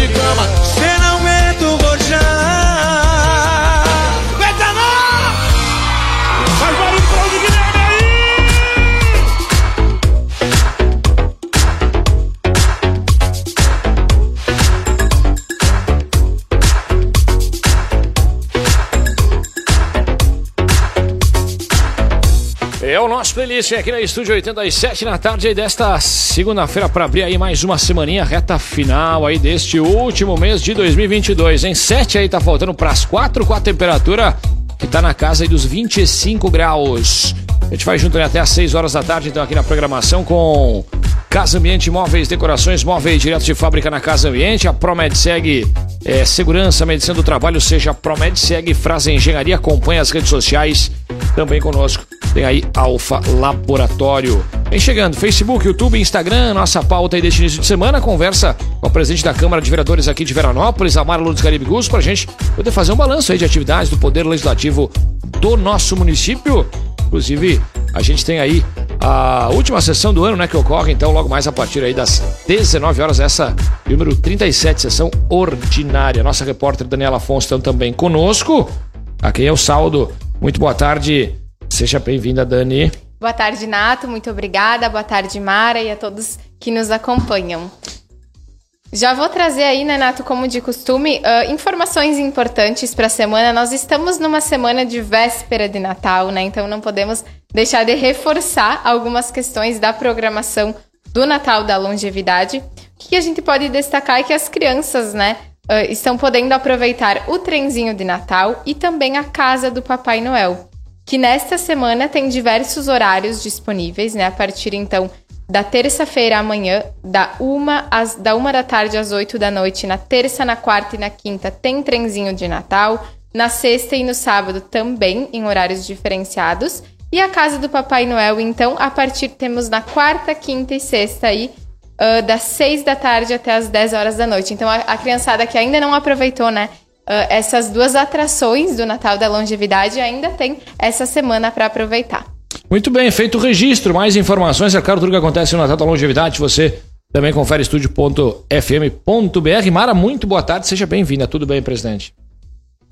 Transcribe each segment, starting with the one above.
de cama. Nosso playlist aqui na Estúdio 87 na tarde aí desta segunda-feira para abrir aí mais uma semaninha reta final aí deste último mês de 2022, em 7 aí tá faltando para as 4 com a temperatura que tá na casa aí dos 25 graus. A gente vai junto até às 6 horas da tarde então aqui na programação com Casa Ambiente Móveis, decorações móveis direto de fábrica na Casa Ambiente, a Promed segue é, segurança, medicina do trabalho, seja Promed segue Frase Engenharia, acompanha as redes sociais também conosco. Tem aí Alfa Laboratório. Vem chegando, Facebook, YouTube, Instagram, nossa pauta aí deste início de semana, conversa com a presidente da Câmara de Vereadores aqui de Veranópolis, Amara Lourdes Caribe Gus, pra gente poder fazer um balanço aí de atividades do Poder Legislativo do nosso município. Inclusive, a gente tem aí a última sessão do ano, né, que ocorre, então, logo mais a partir aí das 19 horas, essa número 37, sessão ordinária. Nossa repórter Daniela Afonso também conosco. Aqui é o saldo. Muito boa tarde. Seja bem-vinda, Dani. Boa tarde, Nato. Muito obrigada. Boa tarde, Mara, e a todos que nos acompanham. Já vou trazer aí, né, Nato, como de costume, uh, informações importantes para a semana. Nós estamos numa semana de véspera de Natal, né? Então não podemos deixar de reforçar algumas questões da programação do Natal da longevidade. O que a gente pode destacar é que as crianças, né, uh, estão podendo aproveitar o trenzinho de Natal e também a casa do Papai Noel, que nesta semana tem diversos horários disponíveis, né? A partir então da terça-feira amanhã, da uma, às, da uma da tarde às 8 da noite, na terça, na quarta e na quinta tem trenzinho de Natal, na sexta e no sábado também, em horários diferenciados. E a casa do Papai Noel, então, a partir temos na quarta, quinta e sexta aí, uh, das 6 da tarde até as 10 horas da noite. Então, a, a criançada que ainda não aproveitou, né? Uh, essas duas atrações do Natal da Longevidade ainda tem essa semana para aproveitar. Muito bem, feito o registro. Mais informações, é claro, tudo que acontece no Natal da Longevidade, você também confere estúdio.fm.br. Mara, muito boa tarde, seja bem-vinda. Tudo bem, presidente?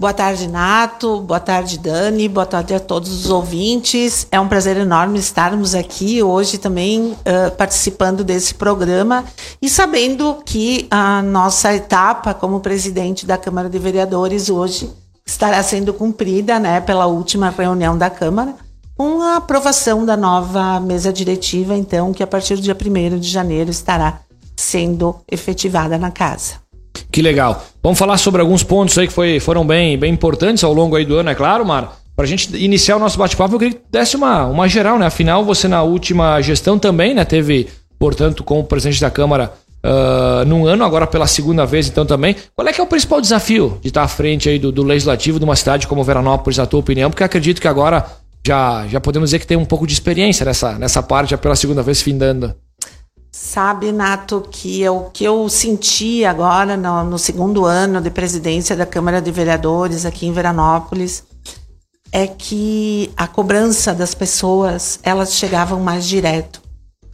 Boa tarde, Nato. Boa tarde, Dani. Boa tarde a todos os ouvintes. É um prazer enorme estarmos aqui hoje também uh, participando desse programa e sabendo que a nossa etapa como presidente da Câmara de Vereadores hoje estará sendo cumprida né, pela última reunião da Câmara com a aprovação da nova mesa diretiva, então, que a partir do dia 1 de janeiro estará sendo efetivada na casa. Que legal. Vamos falar sobre alguns pontos aí que foi, foram bem, bem importantes ao longo aí do ano, é claro, Mar. Para a gente iniciar o nosso bate-papo, eu queria que desse uma, uma geral, né? Afinal, você na última gestão também, né? Teve, portanto, como presidente da Câmara uh, num ano, agora pela segunda vez, então também. Qual é que é o principal desafio de estar à frente aí do, do legislativo de uma cidade como Veranópolis, na tua opinião? Porque acredito que agora já, já podemos dizer que tem um pouco de experiência nessa, nessa parte, já pela segunda vez findando. Sabe, Nato, que o que eu senti agora no, no, segundo ano de presidência da Câmara de Vereadores aqui em Veranópolis é que a cobrança das pessoas elas chegavam mais direto.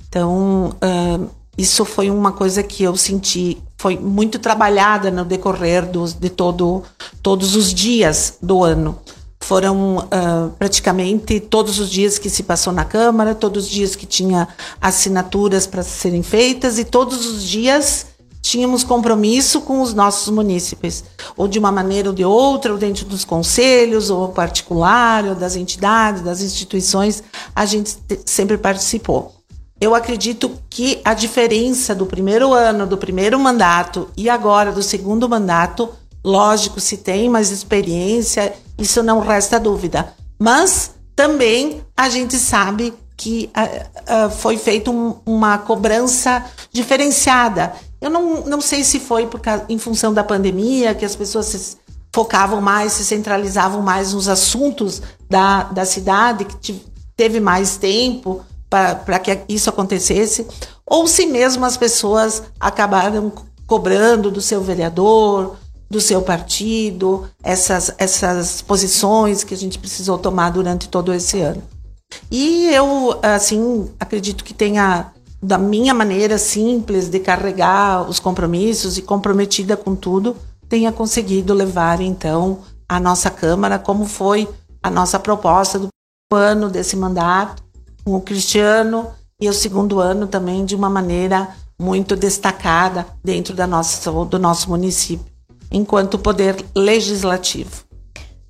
Então, uh, isso foi uma coisa que eu senti, foi muito trabalhada no decorrer dos, de todo, todos os dias do ano. Foram uh, praticamente todos os dias que se passou na Câmara, todos os dias que tinha assinaturas para serem feitas e todos os dias tínhamos compromisso com os nossos munícipes, ou de uma maneira ou de outra, ou dentro dos conselhos, ou particular, ou das entidades, das instituições, a gente sempre participou. Eu acredito que a diferença do primeiro ano, do primeiro mandato e agora do segundo mandato Lógico, se tem mais experiência, isso não resta dúvida. Mas também a gente sabe que uh, uh, foi feita um, uma cobrança diferenciada. Eu não, não sei se foi por causa, em função da pandemia, que as pessoas se focavam mais, se centralizavam mais nos assuntos da, da cidade, que teve mais tempo para que isso acontecesse, ou se mesmo as pessoas acabaram cobrando do seu vereador, do seu partido, essas, essas posições que a gente precisou tomar durante todo esse ano. E eu, assim, acredito que tenha da minha maneira simples de carregar os compromissos e comprometida com tudo, tenha conseguido levar então a nossa Câmara, como foi a nossa proposta do ano desse mandato, com o Cristiano, e o segundo ano também de uma maneira muito destacada dentro da nossa, do nosso município, enquanto poder legislativo.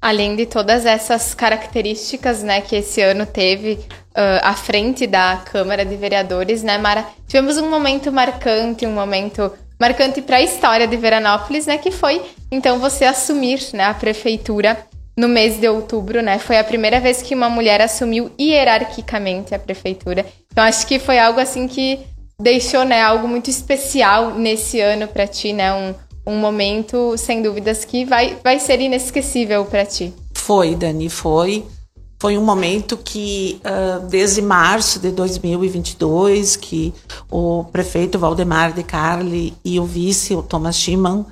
Além de todas essas características né, que esse ano teve uh, à frente da Câmara de Vereadores, né, Mara? Tivemos um momento marcante, um momento marcante para a história de Veranópolis, né, que foi então você assumir né, a prefeitura no mês de outubro, né? Foi a primeira vez que uma mulher assumiu hierarquicamente a prefeitura. Então acho que foi algo assim que deixou, né, algo muito especial nesse ano para ti, né? Um, um momento, sem dúvidas, que vai, vai ser inesquecível para ti. Foi, Dani, foi. Foi um momento que, uh, desde março de 2022, que o prefeito Valdemar de Carli e o vice, o Thomas Schimann,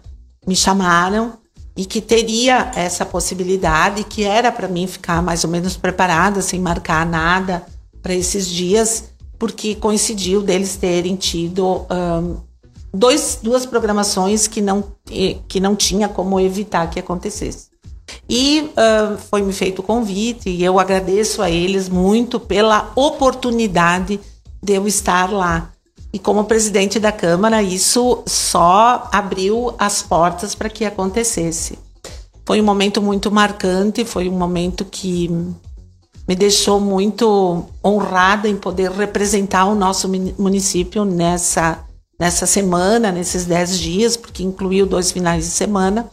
me chamaram e que teria essa possibilidade, que era para mim ficar mais ou menos preparada, sem marcar nada para esses dias, porque coincidiu deles terem tido um, dois, duas programações que não, que não tinha como evitar que acontecesse. E uh, foi me feito o convite e eu agradeço a eles muito pela oportunidade de eu estar lá. E como presidente da Câmara, isso só abriu as portas para que acontecesse. Foi um momento muito marcante, foi um momento que me deixou muito honrada em poder representar o nosso município nessa, nessa semana, nesses dez dias, porque incluiu dois finais de semana.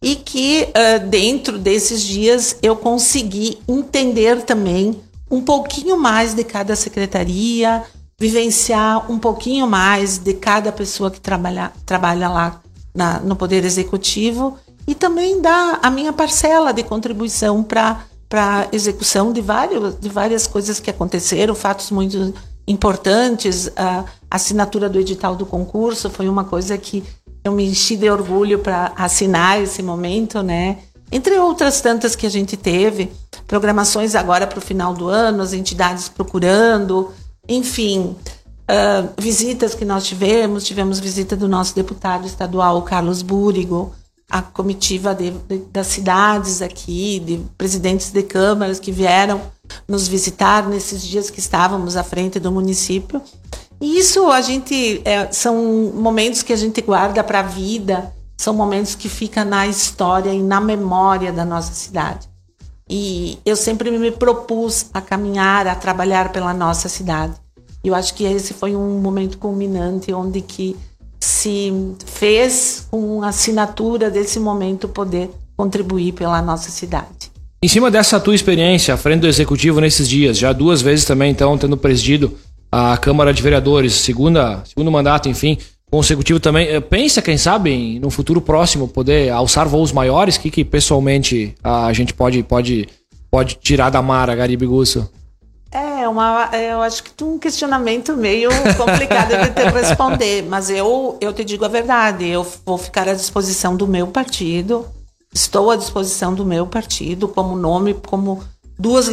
E que uh, dentro desses dias eu consegui entender também um pouquinho mais de cada secretaria, vivenciar um pouquinho mais de cada pessoa que trabalha, trabalha lá na, no Poder Executivo e também dar a minha parcela de contribuição para a execução de, vários, de várias coisas que aconteceram, fatos muito importantes. A assinatura do edital do concurso foi uma coisa que eu me enchi de orgulho para assinar esse momento, né? Entre outras tantas que a gente teve, programações agora para o final do ano, as entidades procurando, enfim, uh, visitas que nós tivemos, tivemos visita do nosso deputado estadual, Carlos Búrigo, a comitiva de, de, das cidades aqui, de presidentes de câmaras que vieram nos visitar nesses dias que estávamos à frente do município. E isso a gente é, são momentos que a gente guarda para a vida, são momentos que ficam na história e na memória da nossa cidade. E eu sempre me propus a caminhar, a trabalhar pela nossa cidade. E eu acho que esse foi um momento culminante onde que se fez com a assinatura desse momento poder contribuir pela nossa cidade. Em cima dessa tua experiência à frente do executivo nesses dias, já duas vezes também então tendo presidido a Câmara de Vereadores, segunda, segundo mandato, enfim, consecutivo também. Eh, pensa, quem sabe, no futuro próximo poder alçar voos maiores? O que, que pessoalmente a gente pode, pode, pode tirar da Mara Garibigusso? É, uma, é, eu acho que um questionamento meio complicado de te responder, mas eu, eu te digo a verdade, eu vou ficar à disposição do meu partido, estou à disposição do meu partido como nome, como duas uh,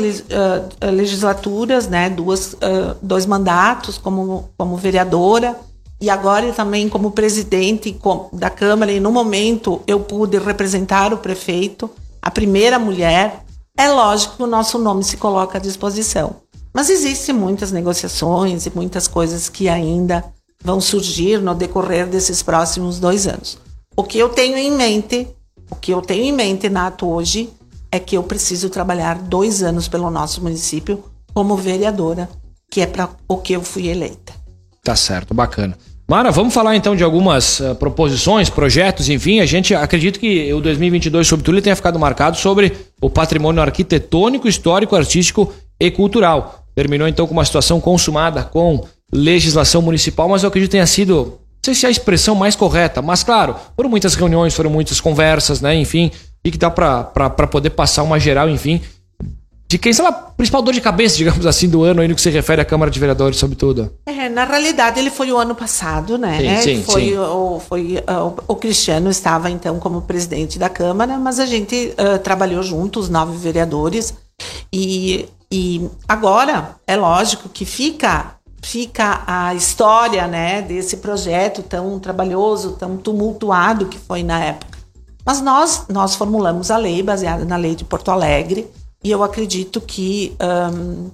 legislaturas, né, duas, uh, dois mandatos como, como vereadora, e agora também como presidente da Câmara, e no momento eu pude representar o prefeito, a primeira mulher, é lógico que o nosso nome se coloca à disposição. Mas existem muitas negociações e muitas coisas que ainda vão surgir no decorrer desses próximos dois anos. O que eu tenho em mente, o que eu tenho em mente, Nato, hoje, é que eu preciso trabalhar dois anos pelo nosso município como vereadora, que é para o que eu fui eleita. Tá certo, bacana. Mara, vamos falar então de algumas uh, proposições, projetos, enfim. A gente acredita que o 2022 sobre tudo tenha ficado marcado sobre o patrimônio arquitetônico, histórico, artístico e cultural. Terminou então com uma situação consumada com legislação municipal, mas eu acredito que tenha sido, sei se é a expressão mais correta, mas claro, foram muitas reuniões, foram muitas conversas, né? Enfim, e que dá para poder passar uma geral, enfim, de quem sabe a principal dor de cabeça, digamos assim, do ano aí no que se refere à Câmara de Vereadores, sobretudo? É, na realidade, ele foi o ano passado, né? Sim, sim, foi, sim. O, foi o, o, Cristiano estava então como presidente da Câmara, mas a gente uh, trabalhou junto, os nove vereadores, e, e agora é lógico que fica fica a história, né, desse projeto tão trabalhoso, tão tumultuado que foi na época. Mas nós, nós formulamos a lei baseada na lei de Porto Alegre e eu acredito que um,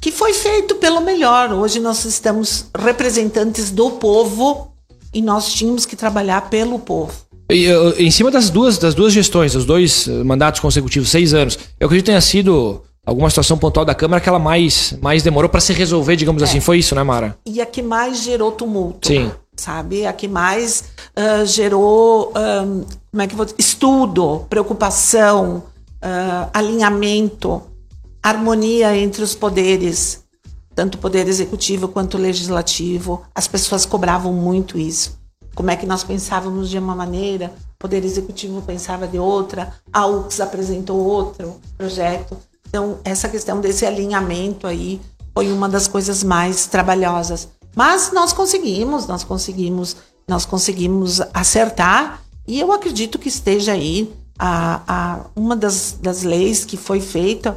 que foi feito pelo melhor. Hoje nós estamos representantes do povo e nós tínhamos que trabalhar pelo povo. E, em cima das duas, das duas gestões, os dois mandatos consecutivos, seis anos, eu acredito que tenha sido alguma situação pontual da Câmara que ela mais, mais demorou para se resolver, digamos é. assim. Foi isso, né, Mara? E a que mais gerou tumulto. Sim. Sabe? A que mais uh, gerou um, como é que vou dizer? estudo, preocupação, uh, alinhamento, harmonia entre os poderes, tanto o poder executivo quanto o legislativo. As pessoas cobravam muito isso. Como é que nós pensávamos de uma maneira, o poder executivo pensava de outra, a UX apresentou outro projeto. Então, essa questão desse alinhamento aí foi uma das coisas mais trabalhosas. Mas nós conseguimos, nós conseguimos, nós conseguimos acertar e eu acredito que esteja aí a, a uma das, das leis que foi feita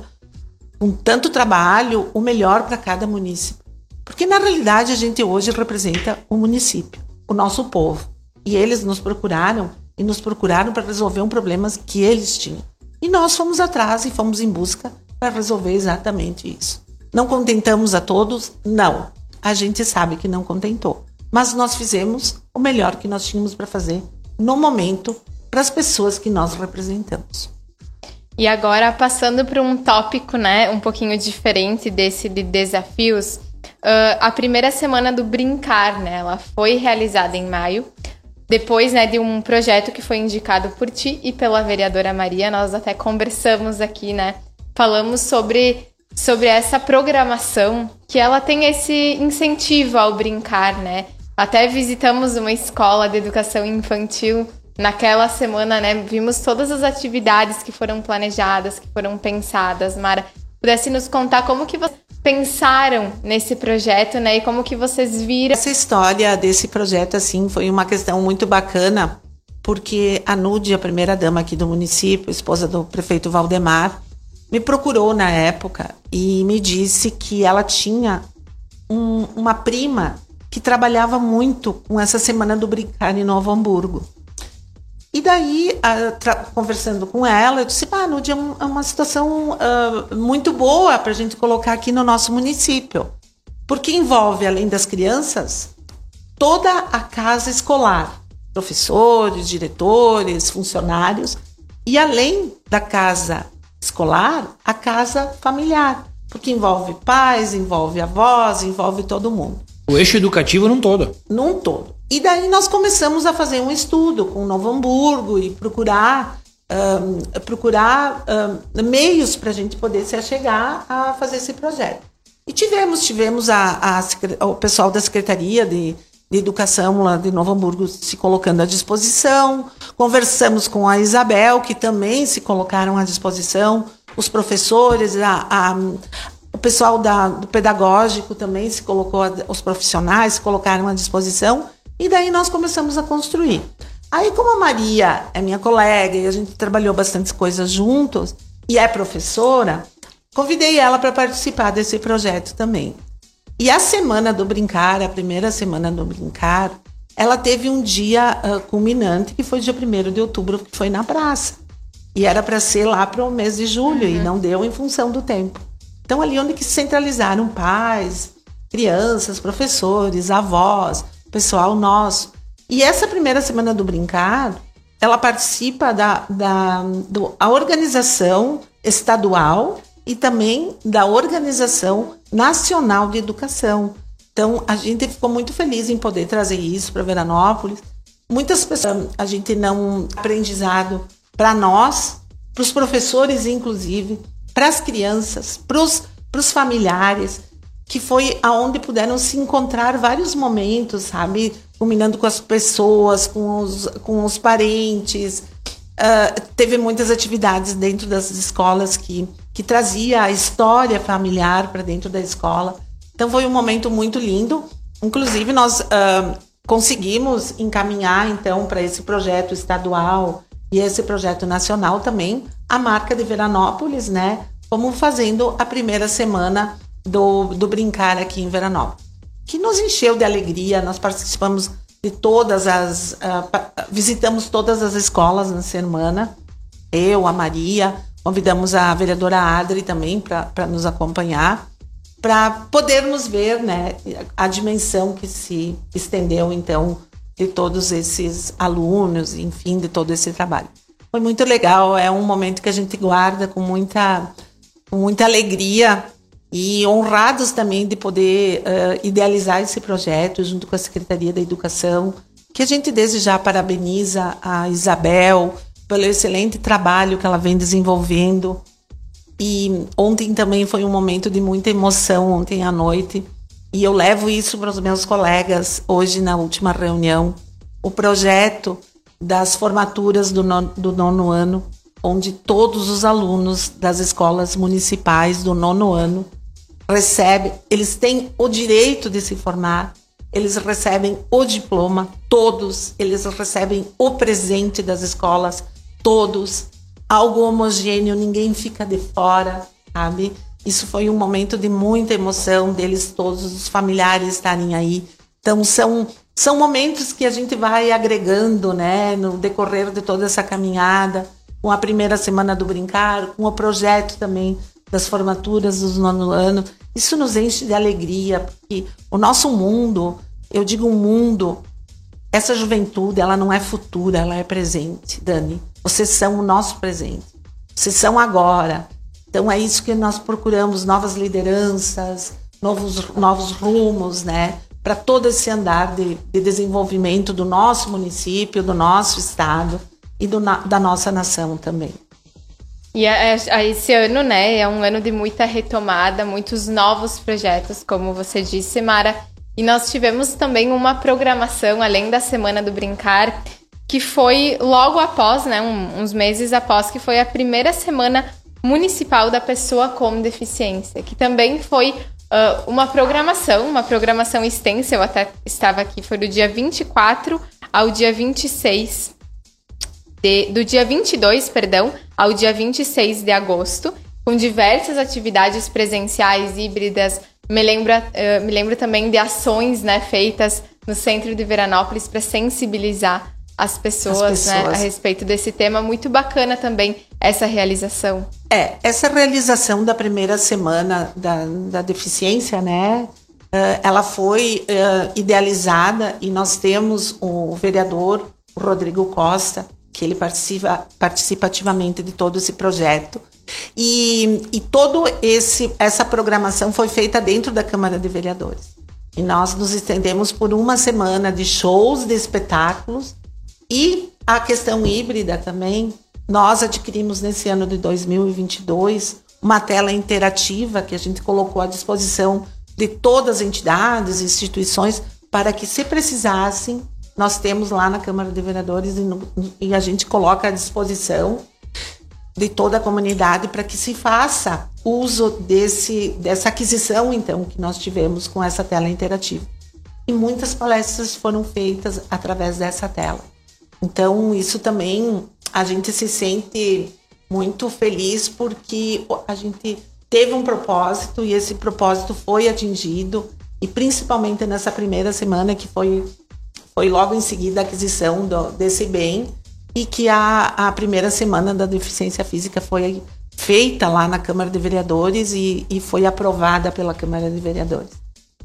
com tanto trabalho, o melhor para cada município. Porque na realidade a gente hoje representa o município, o nosso povo. E eles nos procuraram e nos procuraram para resolver um problema que eles tinham. E nós fomos atrás e fomos em busca para resolver exatamente isso. Não contentamos a todos? Não. A gente sabe que não contentou. Mas nós fizemos o melhor que nós tínhamos para fazer no momento para as pessoas que nós representamos. E agora, passando para um tópico né, um pouquinho diferente desse de desafios, uh, a primeira semana do Brincar, né, ela foi realizada em maio, depois né, de um projeto que foi indicado por ti e pela vereadora Maria. Nós até conversamos aqui, né, falamos sobre, sobre essa programação, que ela tem esse incentivo ao brincar, né? Até visitamos uma escola de educação infantil naquela semana, né? Vimos todas as atividades que foram planejadas, que foram pensadas. Mara, pudesse nos contar como que vocês pensaram nesse projeto, né? E como que vocês viram essa história desse projeto assim foi uma questão muito bacana, porque a Nude, a primeira dama aqui do município, esposa do prefeito Valdemar, me procurou na época e me disse que ela tinha um, uma prima que trabalhava muito com essa semana do brincar em Novo Hamburgo. E daí, conversando com ela, eu disse, ah, Nude, é, é uma situação uh, muito boa para a gente colocar aqui no nosso município. Porque envolve, além das crianças, toda a casa escolar. Professores, diretores, funcionários. E além da casa escolar, a casa familiar, porque envolve pais, envolve avós, envolve todo mundo. O eixo educativo num todo. Num todo. E daí nós começamos a fazer um estudo com Novo Hamburgo e procurar um, procurar um, meios para a gente poder se achegar a fazer esse projeto. E tivemos, tivemos a, a, o pessoal da Secretaria de de Educação lá de Novo Hamburgo se colocando à disposição. Conversamos com a Isabel, que também se colocaram à disposição, os professores, a, a, o pessoal da, do pedagógico também se colocou, os profissionais se colocaram à disposição, e daí nós começamos a construir. Aí, como a Maria é minha colega e a gente trabalhou bastante coisas juntos, e é professora, convidei ela para participar desse projeto também. E a semana do brincar, a primeira semana do brincar, ela teve um dia uh, culminante que foi dia 1 de outubro, que foi na praça. E era para ser lá para o mês de julho uhum. e não deu em função do tempo. Então ali onde que se centralizaram pais, crianças, professores, avós, pessoal nosso. E essa primeira semana do brincar, ela participa da, da do, a organização estadual e também da Organização Nacional de Educação. Então, a gente ficou muito feliz em poder trazer isso para Veranópolis. Muitas pessoas, a gente não aprendizado para nós, para os professores, inclusive, para as crianças, para os familiares, que foi aonde puderam se encontrar vários momentos, sabe? Combinando com as pessoas, com os, com os parentes. Uh, teve muitas atividades dentro das escolas que que trazia a história familiar para dentro da escola. Então foi um momento muito lindo. Inclusive nós uh, conseguimos encaminhar então para esse projeto estadual e esse projeto nacional também a marca de Veranópolis, né? Como fazendo a primeira semana do, do brincar aqui em Veranópolis. que nos encheu de alegria. Nós participamos de todas as. Uh, visitamos todas as escolas na semana. Eu, a Maria, convidamos a vereadora Adri também para nos acompanhar, para podermos ver né, a dimensão que se estendeu, então, de todos esses alunos, enfim, de todo esse trabalho. Foi muito legal, é um momento que a gente guarda com muita, com muita alegria e honrados também de poder uh, idealizar esse projeto junto com a Secretaria da Educação, que a gente desde já parabeniza a Isabel pelo excelente trabalho que ela vem desenvolvendo. E ontem também foi um momento de muita emoção, ontem à noite. E eu levo isso para os meus colegas hoje na última reunião. O projeto das formaturas do do nono ano, onde todos os alunos das escolas municipais do nono ano recebem, eles têm o direito de se formar, eles recebem o diploma, todos, eles recebem o presente das escolas, todos, algo homogêneo, ninguém fica de fora, sabe? Isso foi um momento de muita emoção deles todos, os familiares estarem aí. Então são são momentos que a gente vai agregando, né, no decorrer de toda essa caminhada, com a primeira semana do brincar, com o projeto também das formaturas dos nono ano. Isso nos enche de alegria, porque o nosso mundo, eu digo mundo, essa juventude, ela não é futura, ela é presente, Dani. Vocês são o nosso presente. Vocês são agora. Então é isso que nós procuramos, novas lideranças, novos, novos rumos, né? Para todo esse andar de, de, desenvolvimento do nosso município, do nosso estado e do, da nossa nação também. E esse ano, né, é um ano de muita retomada, muitos novos projetos, como você disse, Mara. E nós tivemos também uma programação, além da Semana do Brincar, que foi logo após, né, um, uns meses após, que foi a primeira semana municipal da pessoa com deficiência, que também foi uh, uma programação, uma programação extensa, eu até estava aqui, foi do dia 24 ao dia 26, de, do dia 22, perdão, ao dia 26 de agosto, com diversas atividades presenciais, híbridas, me lembra, uh, me lembro também de ações né, feitas no centro de Veranópolis para sensibilizar as pessoas, as pessoas. Né, a respeito desse tema. Muito bacana também essa realização. É, essa realização da primeira semana da, da deficiência, né? Uh, ela foi uh, idealizada e nós temos o vereador Rodrigo Costa, que ele participa, participa ativamente de todo esse projeto. E, e todo esse essa programação foi feita dentro da Câmara de Vereadores. E nós nos estendemos por uma semana de shows, de espetáculos, e a questão híbrida também, nós adquirimos nesse ano de 2022 uma tela interativa que a gente colocou à disposição de todas as entidades, instituições, para que, se precisassem, nós temos lá na Câmara de Vereadores e, no, e a gente coloca à disposição de toda a comunidade para que se faça uso desse, dessa aquisição, então, que nós tivemos com essa tela interativa. E muitas palestras foram feitas através dessa tela. Então, isso também a gente se sente muito feliz porque a gente teve um propósito e esse propósito foi atingido e principalmente nessa primeira semana que foi foi logo em seguida a aquisição do, desse bem e que a, a primeira semana da deficiência física foi feita lá na Câmara de Vereadores e, e foi aprovada pela Câmara de Vereadores.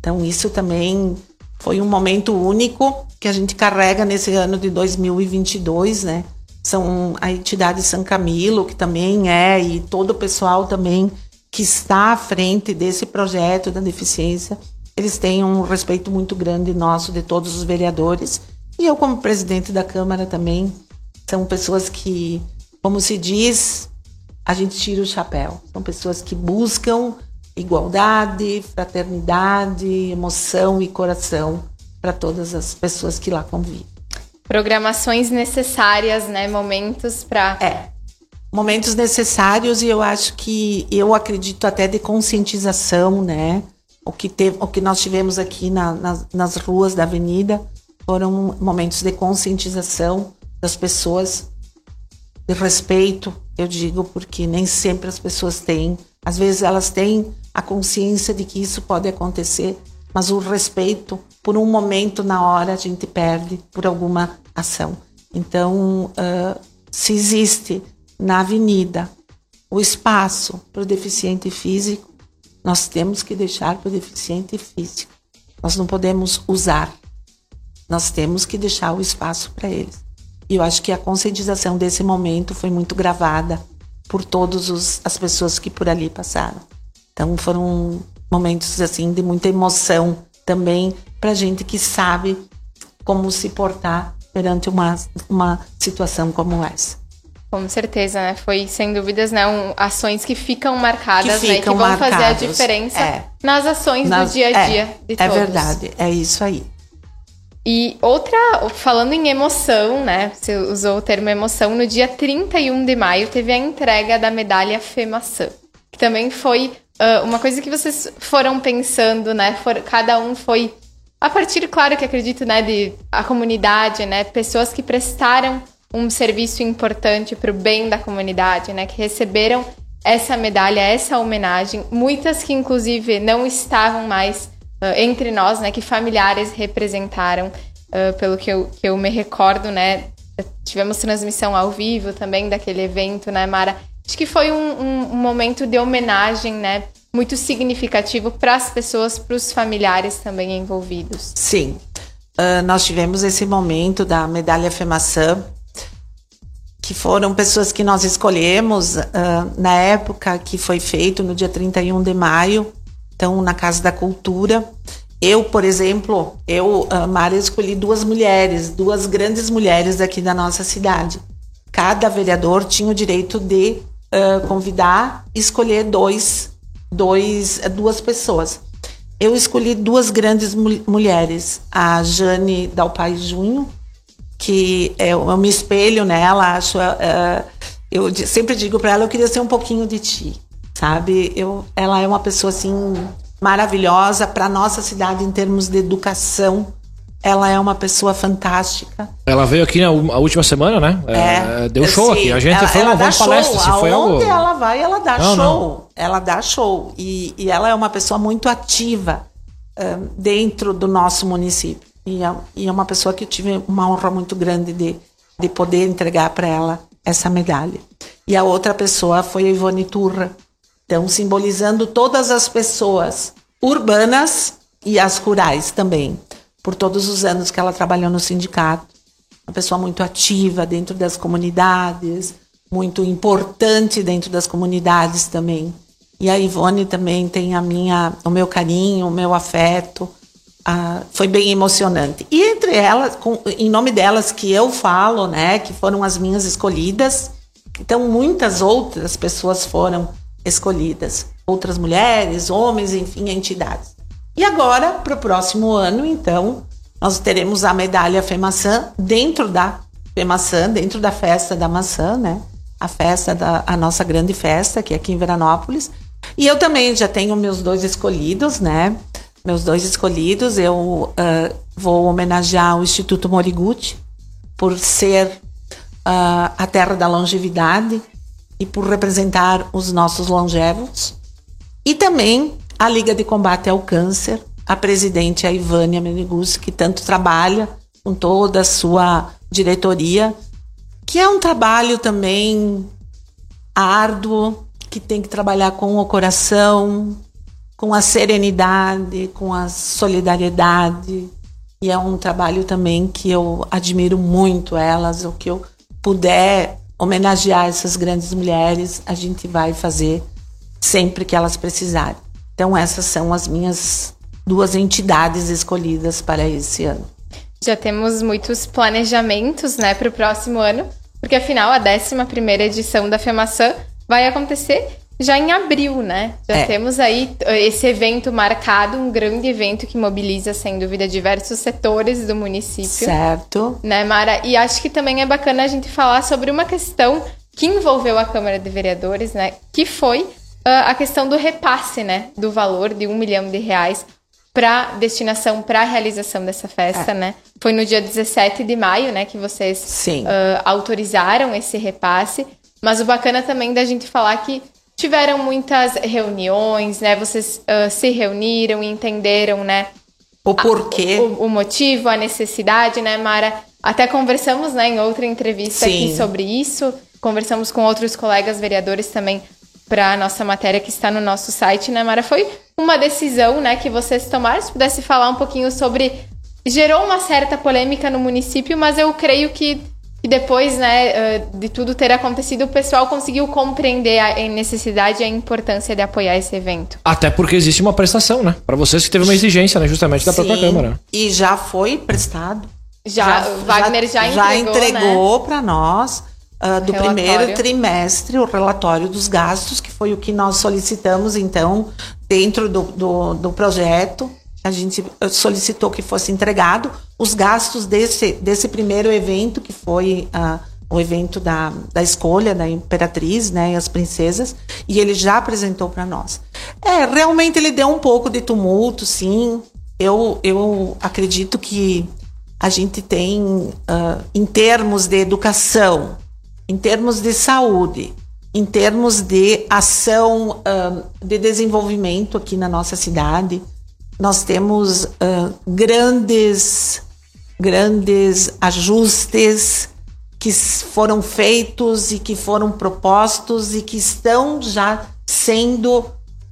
Então isso também foi um momento único que a gente carrega nesse ano de 2022, né? São a entidade São Camilo, que também é, e todo o pessoal também que está à frente desse projeto da deficiência, eles têm um respeito muito grande nosso de todos os vereadores. E eu, como presidente da Câmara também, são pessoas que, como se diz, a gente tira o chapéu. São pessoas que buscam igualdade, fraternidade, emoção e coração para todas as pessoas que lá convivem. Programações necessárias, né? Momentos para. É. Momentos necessários e eu acho que eu acredito até de conscientização, né? O que, teve, o que nós tivemos aqui na, nas, nas ruas da avenida foram momentos de conscientização das pessoas, de respeito, eu digo, porque nem sempre as pessoas têm. Às vezes elas têm a consciência de que isso pode acontecer, mas o respeito, por um momento na hora, a gente perde por alguma ação. Então, uh, se existe na avenida o espaço para o deficiente físico, nós temos que deixar para o deficiente físico. Nós não podemos usar. Nós temos que deixar o espaço para eles. E eu acho que a conscientização desse momento foi muito gravada por todas as pessoas que por ali passaram. Então foram momentos assim de muita emoção também para gente que sabe como se portar perante uma, uma situação como essa. Com certeza, né? Foi, sem dúvidas, né, um, ações que ficam marcadas, que ficam né? Que vão fazer a diferença é, nas ações nas, do dia a dia é, de todos. É verdade, é isso aí. E outra, falando em emoção, né? Você usou o termo emoção, no dia 31 de maio teve a entrega da medalha FEMAÇã, que também foi uh, uma coisa que vocês foram pensando, né? For, cada um foi a partir, claro que acredito, né, de a comunidade, né, pessoas que prestaram um serviço importante para o bem da comunidade, né, que receberam essa medalha, essa homenagem, muitas que inclusive não estavam mais uh, entre nós, né, que familiares representaram, uh, pelo que eu, que eu me recordo, né, tivemos transmissão ao vivo também daquele evento, né, Mara? Acho que foi um, um, um momento de homenagem, né, muito significativo para as pessoas, para os familiares também envolvidos. Sim. Uh, nós tivemos esse momento da medalha FEMAÇã, que foram pessoas que nós escolhemos uh, na época que foi feito, no dia 31 de maio, então na Casa da Cultura. Eu, por exemplo, eu, uh, Mara, escolhi duas mulheres, duas grandes mulheres aqui da nossa cidade. Cada vereador tinha o direito de uh, convidar escolher dois dois, duas pessoas. Eu escolhi duas grandes mulheres, a Jane Dalpai Junho, que eu, eu me espelho nela, acho, uh, eu sempre digo para ela, eu queria ser um pouquinho de ti, sabe? Eu, ela é uma pessoa assim maravilhosa para nossa cidade em termos de educação ela é uma pessoa fantástica. Ela veio aqui na última semana, né? É, é deu show sim, aqui. A gente ela, foi uma boa palestra. Se foi algo... ela vai, ela dá não, show. Não. Ela dá show. E, e, ela é uma pessoa muito ativa dentro do nosso município. E é, e é, uma pessoa que eu tive uma honra muito grande de, de poder entregar para ela essa medalha. E a outra pessoa foi a Ivone Turra. Então, simbolizando todas as pessoas urbanas e as rurais também por todos os anos que ela trabalhou no sindicato. Uma pessoa muito ativa dentro das comunidades, muito importante dentro das comunidades também. E a Ivone também tem a minha, o meu carinho, o meu afeto. Ah, foi bem emocionante. E entre elas, com, em nome delas que eu falo, né, que foram as minhas escolhidas, então muitas outras pessoas foram escolhidas, outras mulheres, homens, enfim, entidades. E agora, para o próximo ano, então, nós teremos a medalha FEMAÇã dentro da FEMAÇã, dentro da festa da maçã, né? A festa da a nossa grande festa, que é aqui em Veranópolis. E eu também já tenho meus dois escolhidos, né? Meus dois escolhidos, eu uh, vou homenagear o Instituto Moriguchi por ser uh, a terra da longevidade e por representar os nossos longevos. E também a Liga de Combate ao Câncer, a presidente a Ivânia Menegus, que tanto trabalha com toda a sua diretoria, que é um trabalho também árduo, que tem que trabalhar com o coração, com a serenidade, com a solidariedade. E é um trabalho também que eu admiro muito elas, o que eu puder homenagear essas grandes mulheres, a gente vai fazer sempre que elas precisarem. Então, essas são as minhas duas entidades escolhidas para esse ano. Já temos muitos planejamentos né, para o próximo ano, porque afinal a 11 edição da FEMAÇã vai acontecer já em abril, né? Já é. temos aí esse evento marcado, um grande evento que mobiliza, sem dúvida, diversos setores do município. Certo. Né, Mara? E acho que também é bacana a gente falar sobre uma questão que envolveu a Câmara de Vereadores, né? Que foi uh, a questão do repasse, né? Do valor de um milhão de reais para destinação para a realização dessa festa, é. né? Foi no dia 17 de maio, né, que vocês uh, autorizaram esse repasse. Mas o bacana também da gente falar que tiveram muitas reuniões, né? Vocês uh, se reuniram e entenderam, né? O porquê. O, o motivo, a necessidade, né, Mara? Até conversamos, né, em outra entrevista Sim. aqui sobre isso. Conversamos com outros colegas vereadores também para a nossa matéria que está no nosso site, né, Mara? Foi uma decisão, né, que vocês tomaram. Se pudesse falar um pouquinho sobre. Gerou uma certa polêmica no município, mas eu creio que, que depois, né, eh, de tudo ter acontecido, o pessoal conseguiu compreender a necessidade e a importância de apoiar esse evento. Até porque existe uma prestação, né? Pra vocês que teve uma exigência, né? Justamente da própria Sim, Câmara. E já foi prestado. Já, o Wagner já, já entregou, né? entregou para nós ah, do Relatório. primeiro trimestre o relatório dos gastos, que foi o que nós solicitamos, então, dentro do, do, do projeto. A gente eh, solicitou que fosse entregado os gastos desse, desse primeiro evento, que foi ah, o evento da, da escolha da Imperatriz né, e as princesas, e ele já apresentou para nós. É, realmente ele deu um pouco de tumulto, sim. Eu, eu acredito que a gente tem, ah, em termos de educação, em termos de saúde, em termos de ação ah, de desenvolvimento aqui na nossa cidade, nós temos ah, grandes, grandes ajustes que foram feitos e que foram propostos e que estão já sendo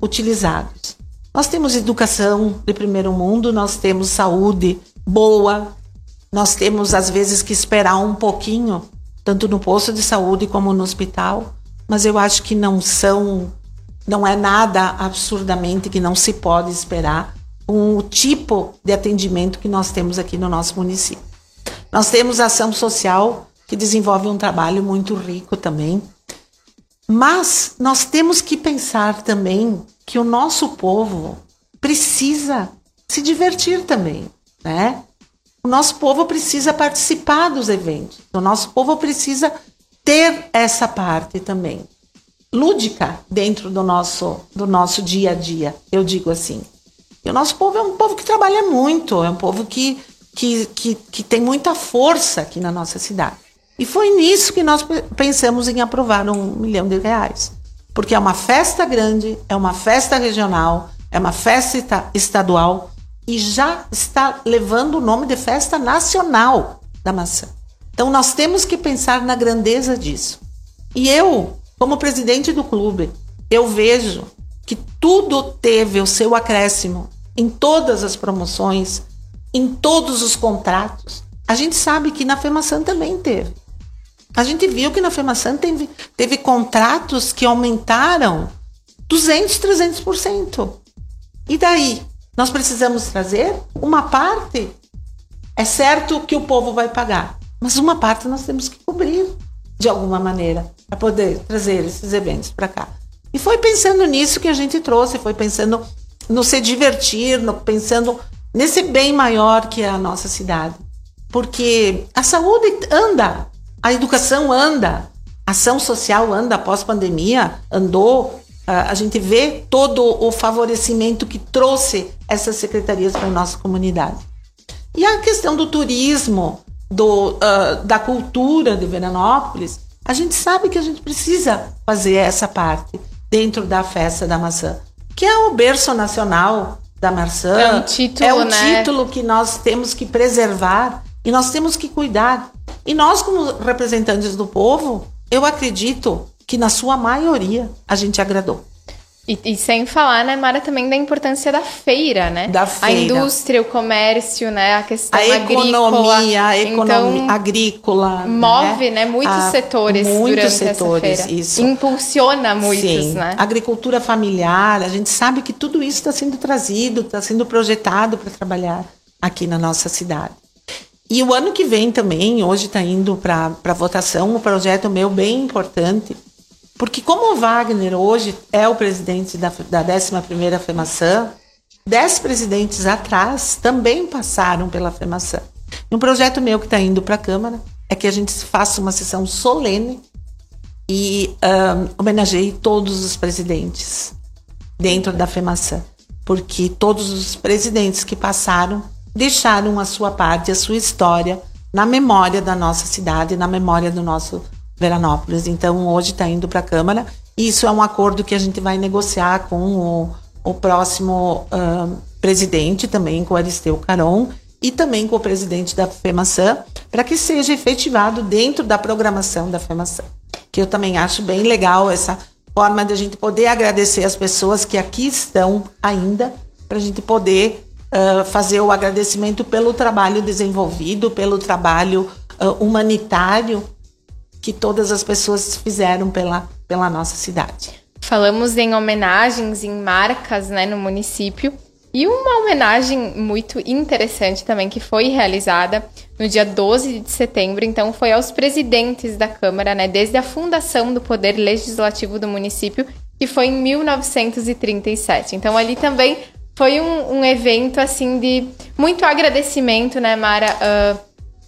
utilizados. Nós temos educação de primeiro mundo, nós temos saúde boa, nós temos às vezes que esperar um pouquinho, tanto no posto de saúde como no hospital, mas eu acho que não são, não é nada absurdamente que não se pode esperar com o tipo de atendimento que nós temos aqui no nosso município. Nós temos a ação social que desenvolve um trabalho muito rico também. Mas nós temos que pensar também que o nosso povo precisa se divertir também, né? O nosso povo precisa participar dos eventos. O nosso povo precisa ter essa parte também lúdica dentro do nosso do nosso dia a dia, eu digo assim. E o nosso povo é um povo que trabalha muito, é um povo que, que, que, que tem muita força aqui na nossa cidade. E foi nisso que nós pe- pensamos em aprovar um milhão de reais. Porque é uma festa grande, é uma festa regional, é uma festa esta- estadual e já está levando o nome de festa nacional da maçã. Então nós temos que pensar na grandeza disso. E eu, como presidente do clube, eu vejo que tudo teve o seu acréscimo em todas as promoções, em todos os contratos. A gente sabe que na FEMAÇã também teve. A gente viu que na FEMAÇã teve, teve contratos que aumentaram 200, 300%. E daí? Nós precisamos trazer uma parte. É certo que o povo vai pagar, mas uma parte nós temos que cobrir de alguma maneira para poder trazer esses eventos para cá. E foi pensando nisso que a gente trouxe, foi pensando no se divertir, no, pensando nesse bem maior que é a nossa cidade. Porque a saúde anda, a educação anda, a ação social anda após pandemia, andou. A gente vê todo o favorecimento que trouxe essas secretarias para a nossa comunidade. E a questão do turismo, do, ah, da cultura de Veranópolis, a gente sabe que a gente precisa fazer essa parte dentro da festa da maçã, que é o berço nacional da maçã. É um título, É um né? título que nós temos que preservar e nós temos que cuidar. E nós, como representantes do povo, eu acredito que na sua maioria a gente agradou. E, e sem falar, né, Mara, também da importância da feira, né? Da A feira. indústria, o comércio, né? A questão A agrícola. economia, a economia Então, agrícola. move, né, muitos A- setores muitos durante setores, essa feira. isso. Impulsiona muitos, Sim. né? Agricultura familiar, a gente sabe que tudo isso está sendo trazido, está sendo projetado para trabalhar aqui na nossa cidade. E o ano que vem também, hoje está indo para votação, um projeto meu bem importante, porque como o Wagner hoje é o presidente da, da 11ª FEMAÇã, dez presidentes atrás também passaram pela FEMAÇã. Um projeto meu que está indo para a Câmara é que a gente faça uma sessão solene e ahn, homenageei todos os presidentes dentro da FEMAÇã, porque todos os presidentes que passaram deixaram a sua parte, a sua história na memória da nossa cidade, na memória do nosso Veranópolis. Então, hoje está indo para a Câmara isso é um acordo que a gente vai negociar com o, o próximo ahn, presidente, também com o Aristeu Caron e também com o presidente da FEMAÇã, para que seja efetivado dentro da programação da FEMAÇã. Que eu também acho bem legal essa forma de a gente poder agradecer as pessoas que aqui estão ainda, para a gente poder uh, fazer o agradecimento pelo trabalho desenvolvido, pelo trabalho uh, humanitário que todas as pessoas fizeram pela, pela nossa cidade. Falamos em homenagens, em marcas né, no município. E uma homenagem muito interessante também que foi realizada no dia 12 de setembro, então foi aos presidentes da Câmara, né, desde a fundação do Poder Legislativo do município, que foi em 1937. Então ali também foi um, um evento assim de muito agradecimento, né, Mara, uh,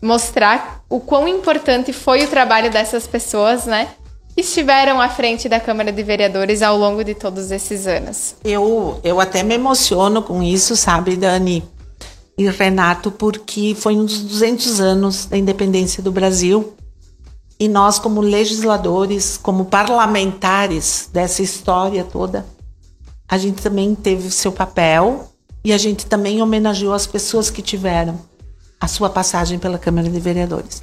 mostrar o quão importante foi o trabalho dessas pessoas, né, estiveram à frente da Câmara de Vereadores ao longo de todos esses anos. Eu, eu até me emociono com isso, sabe, Dani e Renato, porque foi um dos 200 anos da independência do Brasil e nós, como legisladores, como parlamentares dessa história toda, a gente também teve seu papel e a gente também homenageou as pessoas que tiveram a sua passagem pela Câmara de Vereadores.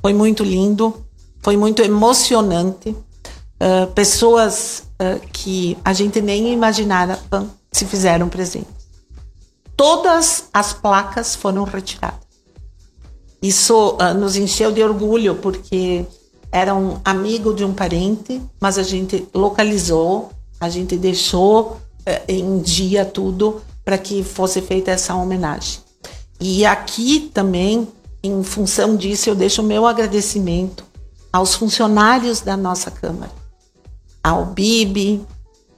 Foi muito lindo, foi muito emocionante. Uh, pessoas uh, que a gente nem imaginava se fizeram presentes. Todas as placas foram retiradas. Isso uh, nos encheu de orgulho, porque era um amigo de um parente, mas a gente localizou, a gente deixou em dia tudo para que fosse feita essa homenagem. E aqui também, em função disso, eu deixo o meu agradecimento aos funcionários da nossa Câmara, ao Bibi,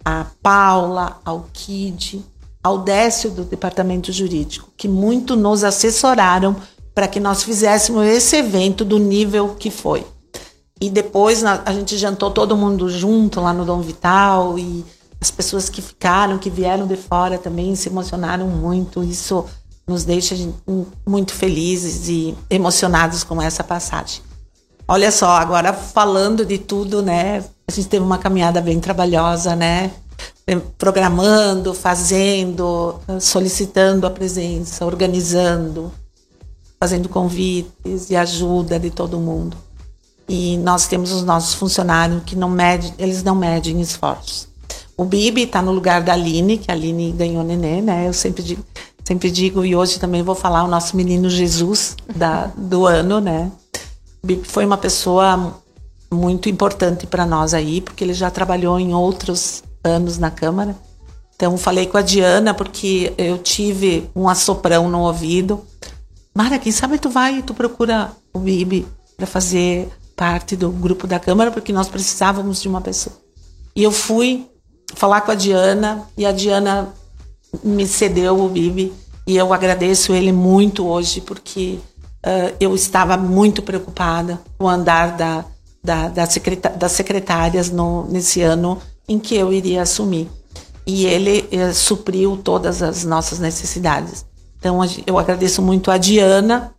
a Paula, ao Kid, ao Décio do Departamento Jurídico, que muito nos assessoraram para que nós fizéssemos esse evento do nível que foi. E depois a gente jantou todo mundo junto lá no Dom Vital e as pessoas que ficaram, que vieram de fora também se emocionaram muito. Isso nos deixa muito felizes e emocionados com essa passagem. Olha só, agora falando de tudo, né? A gente teve uma caminhada bem trabalhosa, né? Programando, fazendo, solicitando a presença, organizando, fazendo convites e ajuda de todo mundo. E nós temos os nossos funcionários que não medem, eles não medem esforços. O Bibi está no lugar da Aline, que a Aline ganhou neném, né? Eu sempre digo, sempre digo e hoje também vou falar o nosso menino Jesus da, do ano, né? Foi uma pessoa muito importante para nós aí, porque ele já trabalhou em outros anos na Câmara. Então falei com a Diana porque eu tive um assoprão no ouvido. Mara, quem sabe tu vai e tu procura o Bibi para fazer parte do grupo da Câmara, porque nós precisávamos de uma pessoa. E eu fui falar com a Diana e a Diana me cedeu o Bibi e eu agradeço ele muito hoje porque uh, eu estava muito preocupada com o andar da, da, da das secretárias no, nesse ano em que eu iria assumir. E ele uh, supriu todas as nossas necessidades. Então, eu agradeço muito a Diana,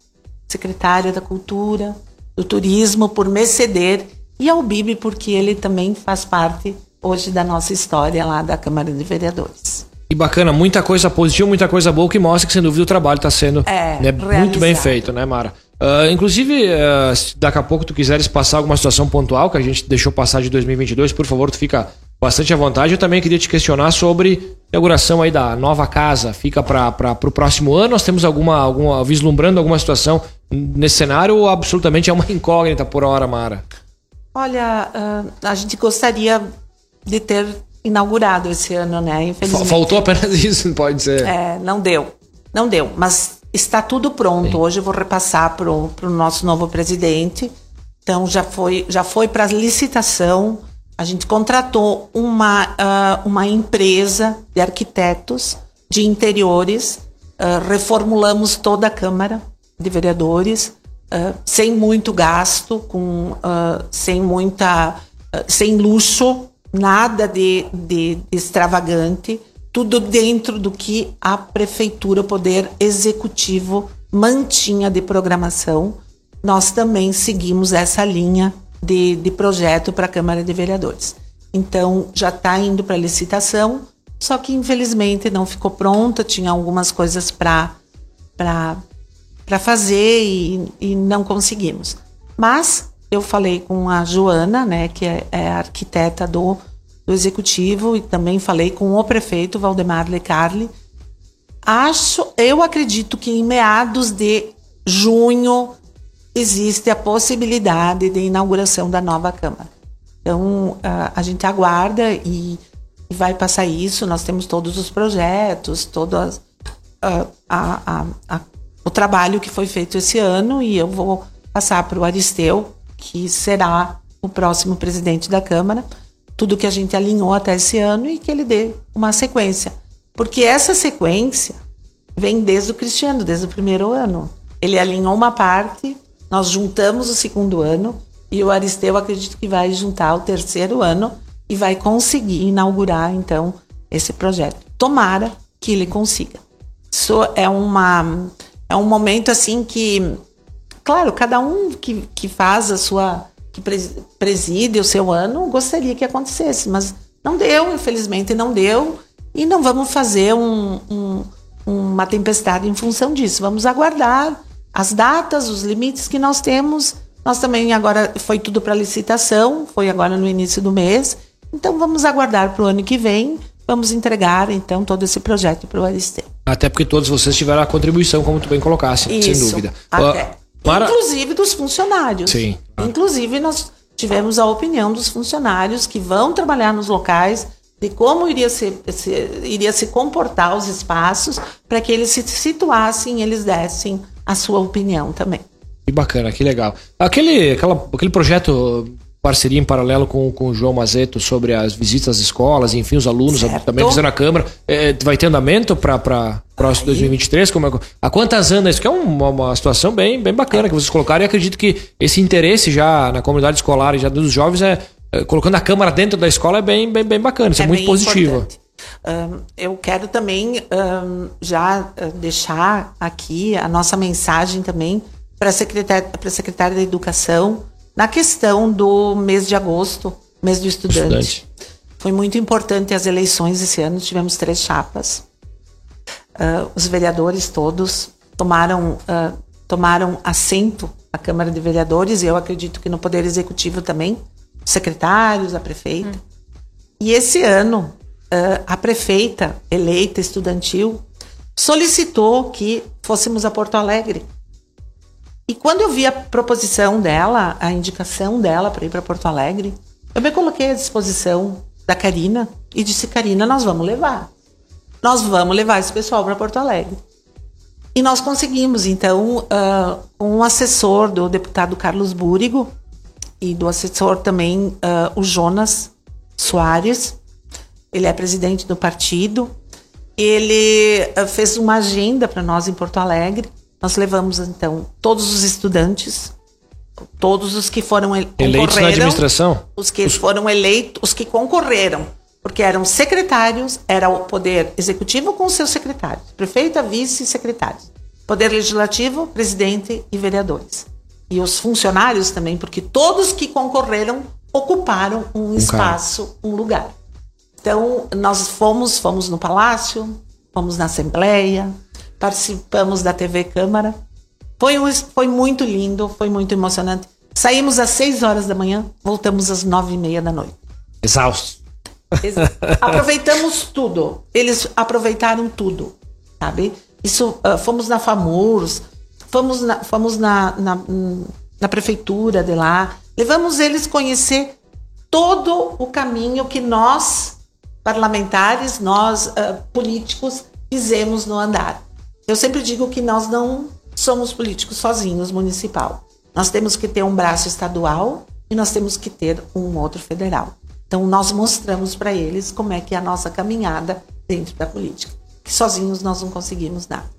secretária da Cultura, do Turismo, por me ceder, e ao Bibi, porque ele também faz parte hoje da nossa história lá da Câmara de Vereadores. E bacana, muita coisa positiva, muita coisa boa que mostra que, sem dúvida, o trabalho está sendo é, né, muito bem feito, né, Mara? Uh, inclusive, uh, se daqui a pouco tu quiseres passar alguma situação pontual que a gente deixou passar de 2022, por favor, tu fica bastante à vontade. Eu também queria te questionar sobre a inauguração aí da nova casa. Fica para o próximo ano? Nós temos alguma, alguma, vislumbrando alguma situação nesse cenário ou absolutamente é uma incógnita por hora, Mara? Olha, uh, a gente gostaria de ter inaugurado esse ano, né? Infelizmente. Faltou apenas isso, pode ser. É, não deu. Não deu, mas está tudo pronto. Sim. Hoje eu vou repassar para o nosso novo presidente. Então já foi, já foi para licitação. A gente contratou uma, uh, uma empresa de arquitetos de interiores, uh, reformulamos toda a Câmara de Vereadores, uh, sem muito gasto, com, sem muita, sem luxo, nada de, de extravagante, tudo dentro do que a prefeitura, o poder executivo, mantinha de programação. Nós também seguimos essa linha de, de projeto para a Câmara de Vereadores. Então, já está indo para licitação, só que infelizmente não ficou pronta, tinha algumas coisas para para fazer e, e não conseguimos. Mas eu falei com a Joana, né, que é, é arquiteta do, do executivo, e também falei com o prefeito Valdemar Lecarli. Acho, eu acredito que em meados de junho existe a possibilidade de inauguração da nova Câmara. Então, a, a gente aguarda e, e, vai passar isso. Nós temos todos os projetos, todo a, a, o trabalho que foi feito esse ano e eu vou passar para o Aristeu, que será o próximo presidente da Câmara, tudo que a gente alinhou até esse ano e que ele dê uma sequência. Porque essa sequência vem desde o Cristiano, desde o primeiro ano. Ele alinhou uma parte, nós juntamos o segundo ano e o Aristeu acredito que vai juntar o terceiro ano e vai conseguir inaugurar então esse projeto. Tomara que ele consiga. Isso é uma é um momento assim que claro, cada um que, que faz a sua que preside o seu ano gostaria que acontecesse, mas não deu, infelizmente não deu e não vamos fazer um, um, uma tempestade em função disso. Vamos aguardar as datas, os limites que nós temos nós também agora foi tudo para licitação, foi agora no início do mês. Então vamos aguardar para o ano que vem. Vamos entregar então todo esse projeto para o Aristeu. Até porque todos vocês tiveram a contribuição, como tu bem colocasse, Isso, sem dúvida. Até. Para... Inclusive dos funcionários. Sim. Inclusive nós tivemos a opinião dos funcionários que vão trabalhar nos locais de como iria se, se iria se comportar os espaços para que eles se situassem, eles dessem a sua opinião também. Que bacana, que legal. Aquele, aquela, aquele projeto parceria em paralelo com, com o João Mazeto sobre as visitas às escolas, enfim, os alunos certo. também fizeram a Câmara. É, vai ter andamento para próximo 2023? Como é, há quantas anos? Isso que é uma, uma situação bem, bem bacana que vocês colocaram e acredito que esse interesse já na comunidade escolar e já dos jovens é, é colocando a Câmara dentro da escola é bem, bem, bem bacana, isso é, é muito positivo. Um, eu quero também um, já deixar aqui a nossa mensagem também para a secretária, secretária da Educação na questão do mês de agosto, mês do estudante. estudante. Foi muito importante as eleições esse ano, tivemos três chapas. Uh, os vereadores todos tomaram, uh, tomaram assento na Câmara de Vereadores e eu acredito que no Poder Executivo também, os secretários, a prefeita. Hum. E esse ano, uh, a prefeita eleita estudantil solicitou que fôssemos a Porto Alegre e quando eu vi a proposição dela, a indicação dela para ir para Porto Alegre, eu me coloquei à disposição da Karina e disse: Karina, nós vamos levar. Nós vamos levar esse pessoal para Porto Alegre. E nós conseguimos, então, uh, um assessor do deputado Carlos Búrigo e do assessor também uh, o Jonas Soares. Ele é presidente do partido. Ele uh, fez uma agenda para nós em Porto Alegre nós levamos, então, todos os estudantes, todos os que foram eleitos na administração? Os que os... foram eleitos, os que concorreram, porque eram secretários, era o poder executivo com seus secretários, prefeita, vice e secretários. Poder legislativo, presidente e vereadores. E os funcionários também, porque todos que concorreram ocuparam um, um espaço, cara. um lugar. Então, nós fomos, fomos no palácio, fomos na assembleia, participamos da TV Câmara. Foi, um, foi muito lindo, foi muito emocionante. Saímos às 6 horas da manhã, voltamos às 9 e meia da noite. Exausto. Aproveitamos tudo. Eles aproveitaram tudo, sabe? Isso, uh, fomos na FAMURS, fomos na, fomos na, na, na prefeitura de lá, levamos eles conhecer todo o caminho que nós, parlamentares, nós, uh, políticos, fizemos no andar. Eu sempre digo que nós não somos políticos sozinhos, municipal. Nós temos que ter um braço estadual e nós temos que ter um outro federal. Então nós mostramos para eles como é que é a nossa caminhada dentro da política, que sozinhos nós não conseguimos nada.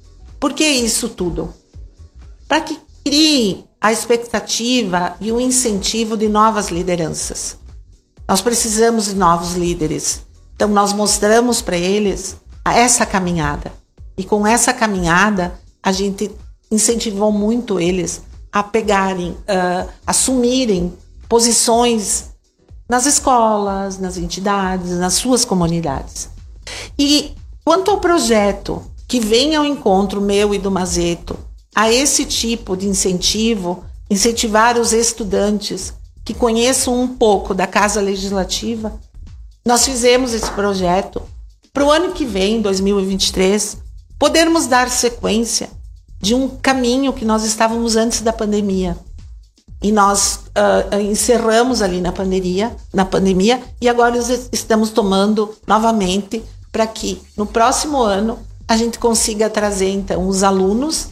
Por que isso tudo? Para que criem a expectativa e o incentivo de novas lideranças. Nós precisamos de novos líderes. Então nós mostramos para eles essa caminhada. E com essa caminhada, a gente incentivou muito eles a pegarem, uh, assumirem posições nas escolas, nas entidades, nas suas comunidades. E quanto ao projeto que vem ao encontro meu e do Mazeto, a esse tipo de incentivo, incentivar os estudantes que conheçam um pouco da Casa Legislativa, nós fizemos esse projeto para o ano que vem, 2023, podermos dar sequência de um caminho que nós estávamos antes da pandemia. E nós uh, encerramos ali na pandemia, na pandemia e agora estamos tomando novamente para que no próximo ano a gente consiga trazer então os alunos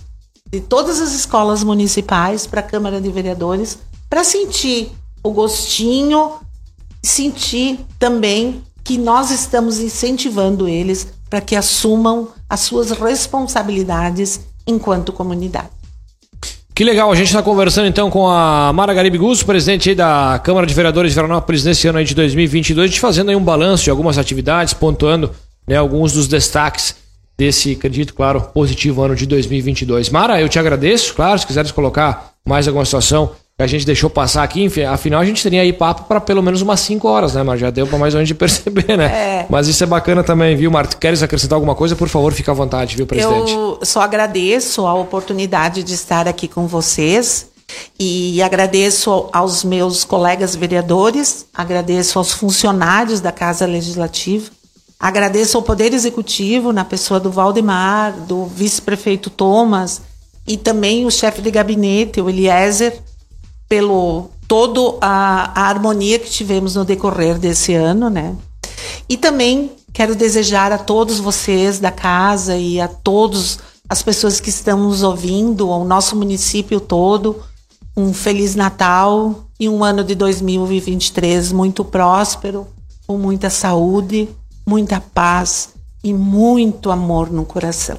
de todas as escolas municipais para a Câmara de Vereadores para sentir o gostinho, sentir também que nós estamos incentivando eles para que assumam as suas responsabilidades enquanto comunidade. Que legal, a gente está conversando então com a Mara Garibe Gusso, presidente da Câmara de Vereadores de Veranópolis nesse ano de 2022, a gente fazendo um balanço de algumas atividades, pontuando né, alguns dos destaques desse, acredito, claro, positivo ano de 2022. Mara, eu te agradeço, claro, se quiseres colocar mais alguma situação que a gente deixou passar aqui, enfim, afinal a gente teria aí papo para pelo menos umas 5 horas, né, mas já deu para mais ou menos de perceber, né? É. Mas isso é bacana também, viu, Marta? Queres acrescentar alguma coisa? Por favor, fica à vontade, viu, presidente? Eu só agradeço a oportunidade de estar aqui com vocês e agradeço aos meus colegas vereadores, agradeço aos funcionários da Casa Legislativa, agradeço ao Poder Executivo, na pessoa do Valdemar, do vice-prefeito Thomas e também o chefe de gabinete, o Eliezer, pelo todo a, a harmonia que tivemos no decorrer desse ano, né? E também quero desejar a todos vocês da casa e a todos as pessoas que estão nos ouvindo, ao nosso município todo, um feliz Natal e um ano de 2023 muito próspero, com muita saúde, muita paz e muito amor no coração.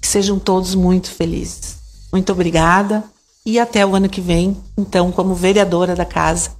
Que sejam todos muito felizes. Muito obrigada e até o ano que vem, então, como vereadora da casa.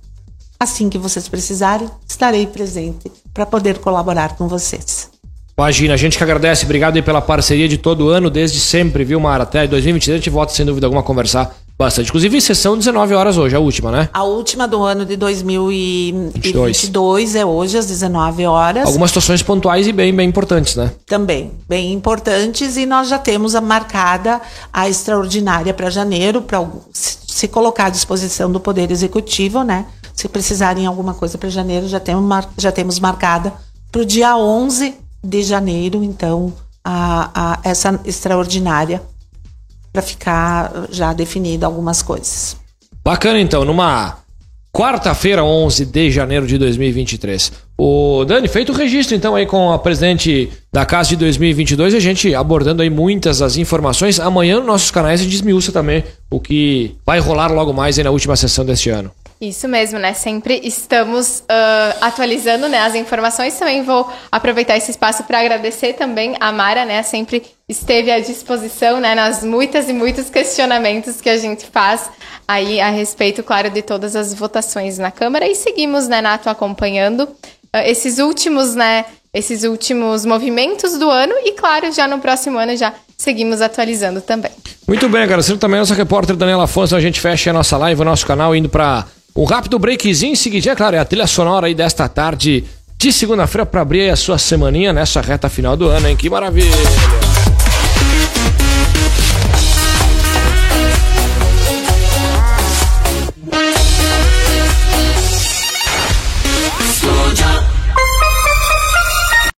Assim que vocês precisarem, estarei presente para poder colaborar com vocês. Imagina, a gente que agradece, obrigado pela parceria de todo ano, desde sempre, viu, Mara? Até 2023 a gente volta sem dúvida alguma a conversar bastante. Inclusive, sessão 19 horas hoje, a última, né? A última do ano de 2022 é hoje, às 19 horas. Algumas situações pontuais e bem, bem importantes, né? Também, bem importantes, e nós já temos a marcada a extraordinária para janeiro, para se colocar à disposição do Poder Executivo, né? Se precisarem alguma coisa para janeiro, já temos, mar, já temos marcada para o dia 11 de janeiro, então, a, a essa extraordinária para ficar já definido algumas coisas. Bacana então, numa quarta-feira, 11 de janeiro de 2023. O Dani, feito o registro então aí com a presidente da casa de 2022, a gente abordando aí muitas das informações. Amanhã nos nossos canais a gente desmiuça também o que vai rolar logo mais aí na última sessão deste ano. Isso mesmo, né? Sempre estamos uh, atualizando né, as informações. Também vou aproveitar esse espaço para agradecer também a Mara, né? Sempre esteve à disposição, né? Nas muitas e muitos questionamentos que a gente faz aí a respeito, claro, de todas as votações na Câmara. E seguimos, né, Nato, acompanhando uh, esses últimos, né? Esses últimos movimentos do ano e, claro, já no próximo ano já seguimos atualizando também. Muito bem, agradecendo também a nossa repórter Daniela Afonso. A gente fecha a nossa live, o nosso canal, indo para um rápido breakzinho em seguidinho, é claro, é a trilha sonora aí desta tarde de segunda-feira para abrir a sua semaninha nessa reta final do ano, hein? Que maravilha!